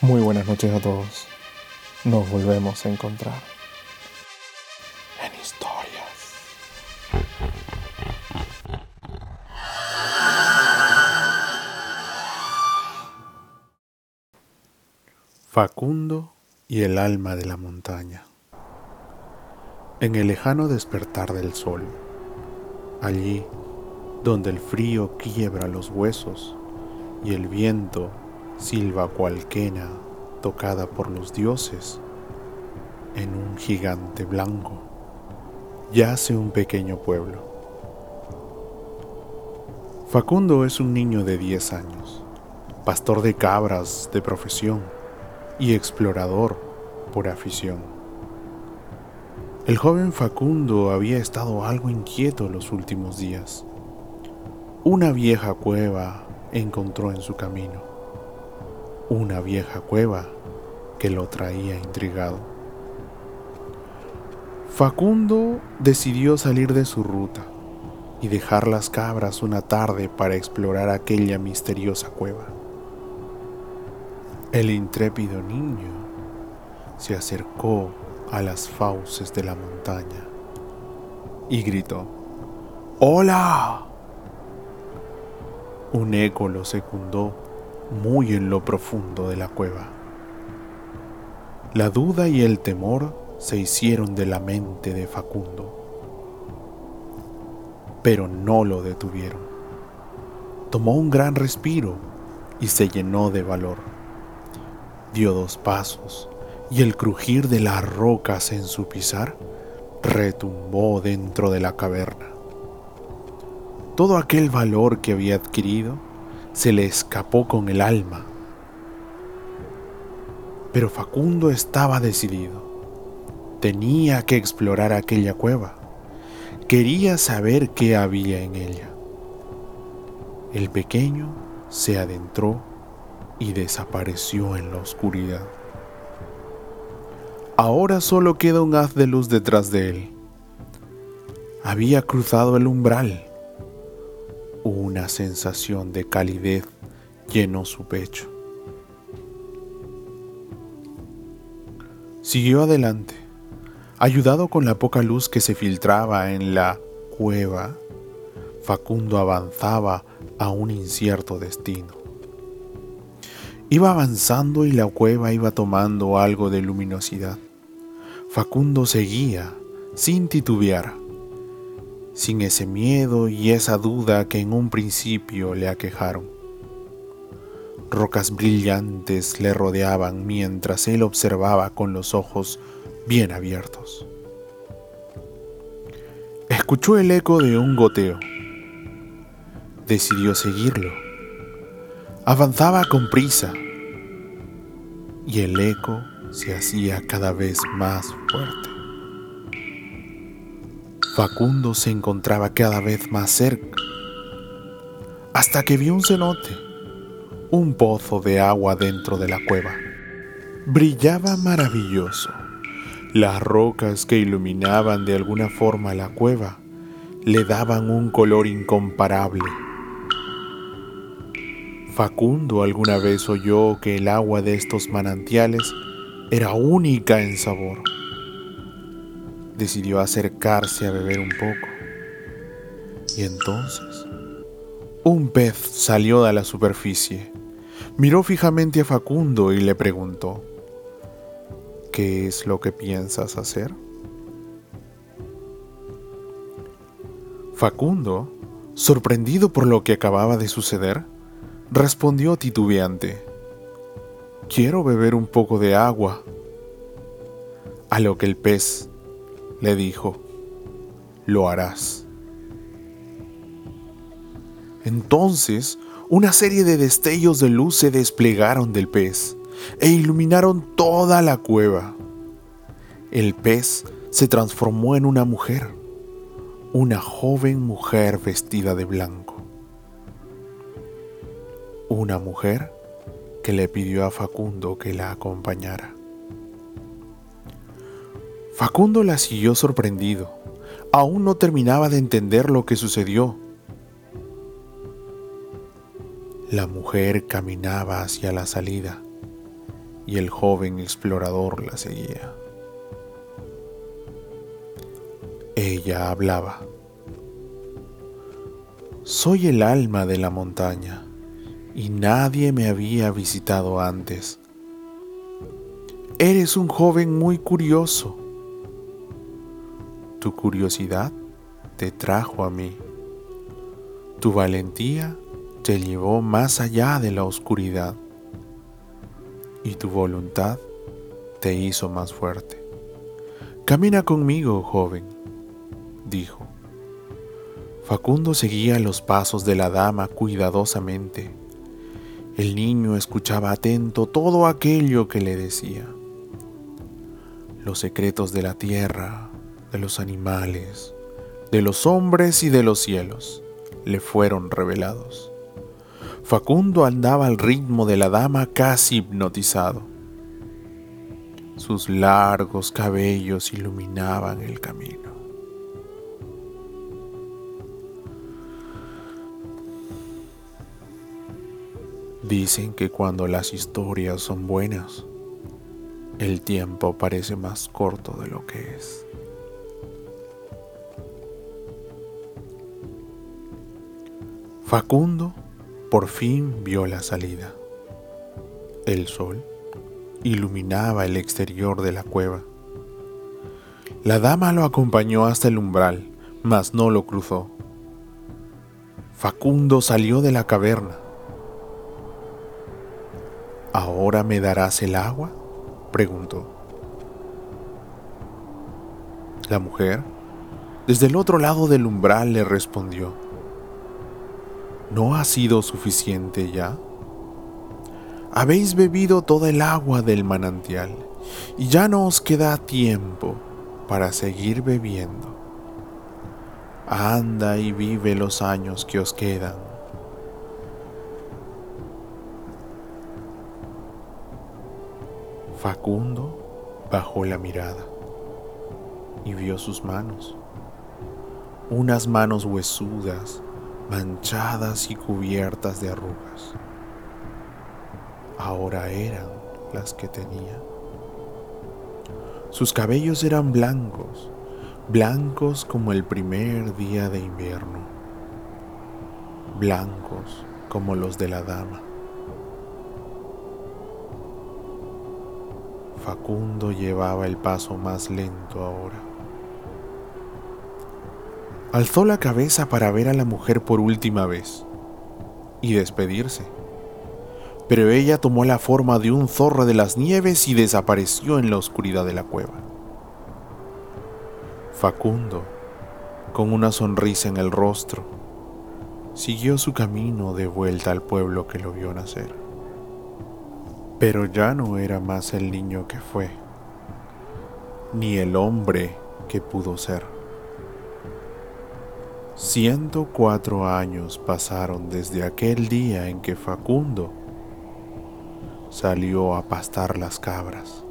Muy buenas noches a todos. Nos volvemos a encontrar en historias. Facundo y el alma de la montaña. En el lejano despertar del sol, allí donde el frío quiebra los huesos y el viento silba cualquena tocada por los dioses en un gigante blanco. Yace un pequeño pueblo. Facundo es un niño de 10 años, pastor de cabras de profesión y explorador por afición. El joven Facundo había estado algo inquieto los últimos días. Una vieja cueva encontró en su camino una vieja cueva que lo traía intrigado. Facundo decidió salir de su ruta y dejar las cabras una tarde para explorar aquella misteriosa cueva. El intrépido niño se acercó a las fauces de la montaña y gritó, ¡Hola! Un eco lo secundó muy en lo profundo de la cueva. La duda y el temor se hicieron de la mente de Facundo, pero no lo detuvieron. Tomó un gran respiro y se llenó de valor. Dio dos pasos y el crujir de las rocas en su pisar retumbó dentro de la caverna. Todo aquel valor que había adquirido se le escapó con el alma. Pero Facundo estaba decidido. Tenía que explorar aquella cueva. Quería saber qué había en ella. El pequeño se adentró y desapareció en la oscuridad. Ahora solo queda un haz de luz detrás de él. Había cruzado el umbral una sensación de calidez llenó su pecho. Siguió adelante, ayudado con la poca luz que se filtraba en la cueva. Facundo avanzaba a un incierto destino. Iba avanzando y la cueva iba tomando algo de luminosidad. Facundo seguía, sin titubear sin ese miedo y esa duda que en un principio le aquejaron. Rocas brillantes le rodeaban mientras él observaba con los ojos bien abiertos. Escuchó el eco de un goteo. Decidió seguirlo. Avanzaba con prisa y el eco se hacía cada vez más fuerte. Facundo se encontraba cada vez más cerca, hasta que vio un cenote, un pozo de agua dentro de la cueva. Brillaba maravilloso. Las rocas que iluminaban de alguna forma la cueva le daban un color incomparable. Facundo alguna vez oyó que el agua de estos manantiales era única en sabor decidió acercarse a beber un poco. Y entonces, un pez salió de la superficie, miró fijamente a Facundo y le preguntó, ¿qué es lo que piensas hacer? Facundo, sorprendido por lo que acababa de suceder, respondió titubeante, quiero beber un poco de agua. A lo que el pez le dijo, lo harás. Entonces, una serie de destellos de luz se desplegaron del pez e iluminaron toda la cueva. El pez se transformó en una mujer, una joven mujer vestida de blanco. Una mujer que le pidió a Facundo que la acompañara. Facundo la siguió sorprendido. Aún no terminaba de entender lo que sucedió. La mujer caminaba hacia la salida y el joven explorador la seguía. Ella hablaba. Soy el alma de la montaña y nadie me había visitado antes. Eres un joven muy curioso. Tu curiosidad te trajo a mí. Tu valentía te llevó más allá de la oscuridad y tu voluntad te hizo más fuerte. Camina conmigo, joven, dijo. Facundo seguía los pasos de la dama cuidadosamente. El niño escuchaba atento todo aquello que le decía. Los secretos de la tierra, de los animales, de los hombres y de los cielos le fueron revelados. Facundo andaba al ritmo de la dama casi hipnotizado. Sus largos cabellos iluminaban el camino. Dicen que cuando las historias son buenas, el tiempo parece más corto de lo que es. Facundo por fin vio la salida. El sol iluminaba el exterior de la cueva. La dama lo acompañó hasta el umbral, mas no lo cruzó. Facundo salió de la caverna. ¿Ahora me darás el agua? preguntó. La mujer, desde el otro lado del umbral, le respondió. ¿No ha sido suficiente ya? Habéis bebido toda el agua del manantial y ya no os queda tiempo para seguir bebiendo. Anda y vive los años que os quedan. Facundo bajó la mirada y vio sus manos, unas manos huesudas manchadas y cubiertas de arrugas. Ahora eran las que tenía. Sus cabellos eran blancos, blancos como el primer día de invierno, blancos como los de la dama. Facundo llevaba el paso más lento ahora. Alzó la cabeza para ver a la mujer por última vez y despedirse. Pero ella tomó la forma de un zorro de las nieves y desapareció en la oscuridad de la cueva. Facundo, con una sonrisa en el rostro, siguió su camino de vuelta al pueblo que lo vio nacer. Pero ya no era más el niño que fue, ni el hombre que pudo ser. 104 años pasaron desde aquel día en que Facundo salió a pastar las cabras.